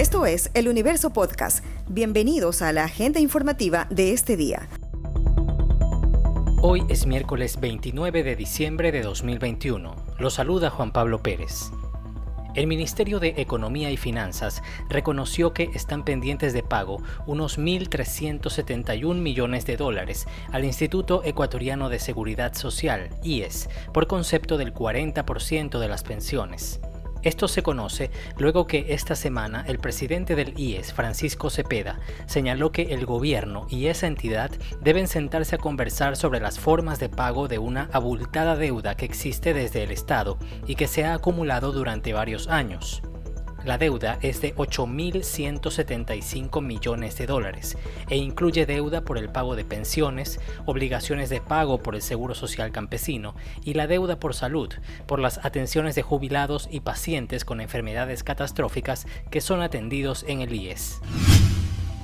Esto es El Universo Podcast. Bienvenidos a la agenda informativa de este día. Hoy es miércoles 29 de diciembre de 2021. Lo saluda Juan Pablo Pérez. El Ministerio de Economía y Finanzas reconoció que están pendientes de pago unos 1.371 millones de dólares al Instituto Ecuatoriano de Seguridad Social, IES, por concepto del 40% de las pensiones. Esto se conoce luego que esta semana el presidente del IES, Francisco Cepeda, señaló que el gobierno y esa entidad deben sentarse a conversar sobre las formas de pago de una abultada deuda que existe desde el Estado y que se ha acumulado durante varios años. La deuda es de 8.175 millones de dólares e incluye deuda por el pago de pensiones, obligaciones de pago por el Seguro Social Campesino y la deuda por salud, por las atenciones de jubilados y pacientes con enfermedades catastróficas que son atendidos en el IES.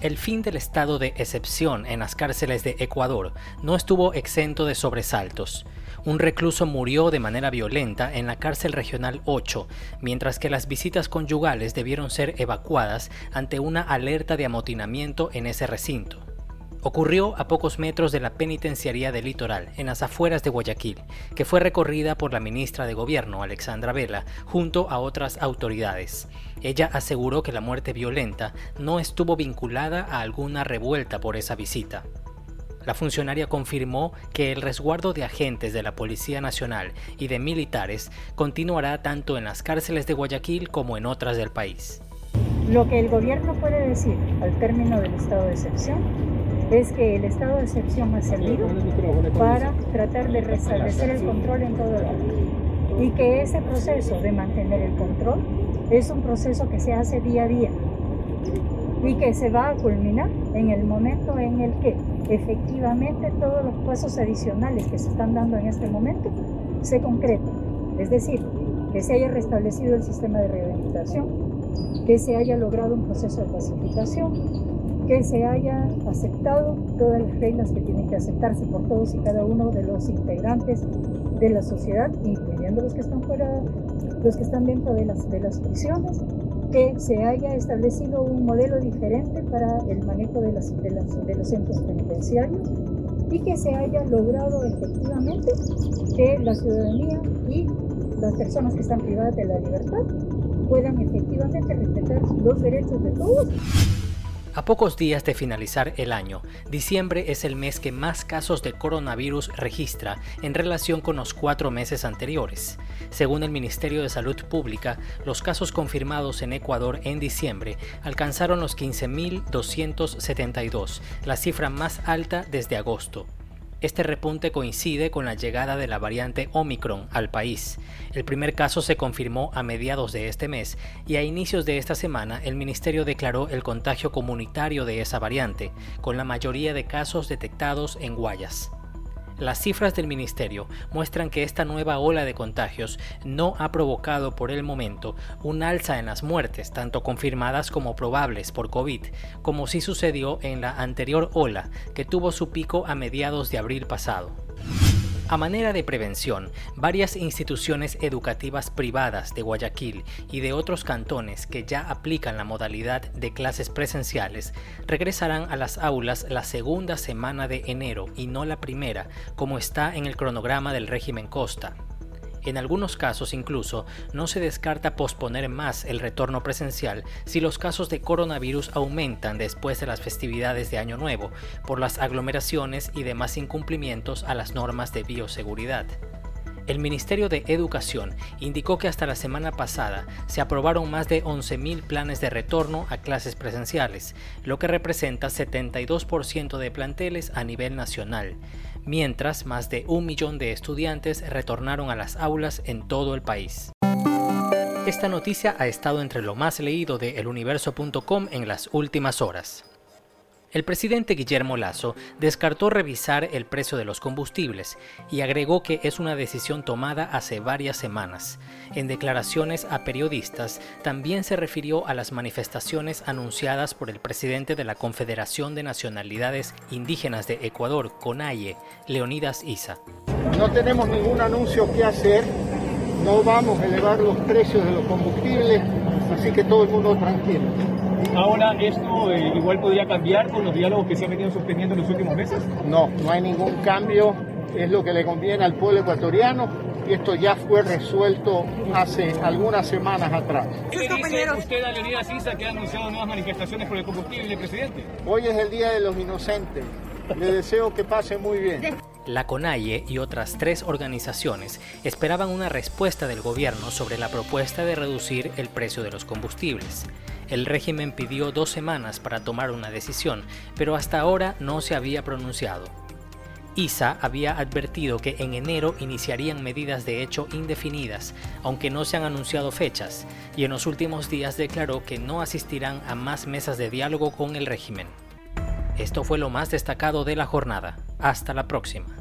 El fin del estado de excepción en las cárceles de Ecuador no estuvo exento de sobresaltos un recluso murió de manera violenta en la cárcel regional 8, mientras que las visitas conyugales debieron ser evacuadas ante una alerta de amotinamiento en ese recinto. Ocurrió a pocos metros de la penitenciaría del litoral, en las afueras de Guayaquil, que fue recorrida por la ministra de Gobierno, Alexandra Vela, junto a otras autoridades. Ella aseguró que la muerte violenta no estuvo vinculada a alguna revuelta por esa visita. La funcionaria confirmó que el resguardo de agentes de la Policía Nacional y de militares continuará tanto en las cárceles de Guayaquil como en otras del país. Lo que el gobierno puede decir al término del estado de excepción es que el estado de excepción ha servido para tratar de restablecer el control en todo el país y que ese proceso de mantener el control es un proceso que se hace día a día y que se va a culminar en el momento en el que efectivamente todos los pasos adicionales que se están dando en este momento se concreten. Es decir, que se haya restablecido el sistema de rehabilitación, que se haya logrado un proceso de pacificación, que se haya aceptado todas las reglas que tienen que aceptarse por todos y cada uno de los integrantes de la sociedad, incluyendo los que están fuera, los que están dentro de las, de las prisiones, que se haya establecido un modelo diferente para el manejo de, las, de los centros penitenciarios y que se haya logrado efectivamente que la ciudadanía y las personas que están privadas de la libertad puedan efectivamente respetar los derechos de todos. A pocos días de finalizar el año, diciembre es el mes que más casos de coronavirus registra en relación con los cuatro meses anteriores. Según el Ministerio de Salud Pública, los casos confirmados en Ecuador en diciembre alcanzaron los 15.272, la cifra más alta desde agosto. Este repunte coincide con la llegada de la variante Omicron al país. El primer caso se confirmó a mediados de este mes y a inicios de esta semana el ministerio declaró el contagio comunitario de esa variante, con la mayoría de casos detectados en Guayas. Las cifras del ministerio muestran que esta nueva ola de contagios no ha provocado por el momento un alza en las muertes, tanto confirmadas como probables por COVID, como sí sucedió en la anterior ola, que tuvo su pico a mediados de abril pasado. A manera de prevención, varias instituciones educativas privadas de Guayaquil y de otros cantones que ya aplican la modalidad de clases presenciales regresarán a las aulas la segunda semana de enero y no la primera, como está en el cronograma del régimen Costa. En algunos casos incluso no se descarta posponer más el retorno presencial si los casos de coronavirus aumentan después de las festividades de Año Nuevo por las aglomeraciones y demás incumplimientos a las normas de bioseguridad. El Ministerio de Educación indicó que hasta la semana pasada se aprobaron más de 11.000 planes de retorno a clases presenciales, lo que representa 72% de planteles a nivel nacional mientras más de un millón de estudiantes retornaron a las aulas en todo el país. Esta noticia ha estado entre lo más leído de eluniverso.com en las últimas horas. El presidente Guillermo Lazo descartó revisar el precio de los combustibles y agregó que es una decisión tomada hace varias semanas. En declaraciones a periodistas, también se refirió a las manifestaciones anunciadas por el presidente de la Confederación de Nacionalidades Indígenas de Ecuador, CONAIE, Leonidas Isa. No tenemos ningún anuncio que hacer, no vamos a elevar los precios de los combustibles, así que todo el mundo tranquilo. Ahora, ¿esto eh, igual podría cambiar con los diálogos que se han venido sosteniendo en los últimos meses? No, no hay ningún cambio. Es lo que le conviene al pueblo ecuatoriano y esto ya fue resuelto hace algunas semanas atrás. ¿Qué dice usted a Leonidas Issa que ha anunciado nuevas manifestaciones por el combustible, presidente? Hoy es el Día de los Inocentes. Le deseo que pase muy bien. La CONAIE y otras tres organizaciones esperaban una respuesta del gobierno sobre la propuesta de reducir el precio de los combustibles. El régimen pidió dos semanas para tomar una decisión, pero hasta ahora no se había pronunciado. ISA había advertido que en enero iniciarían medidas de hecho indefinidas, aunque no se han anunciado fechas, y en los últimos días declaró que no asistirán a más mesas de diálogo con el régimen. Esto fue lo más destacado de la jornada. Hasta la próxima.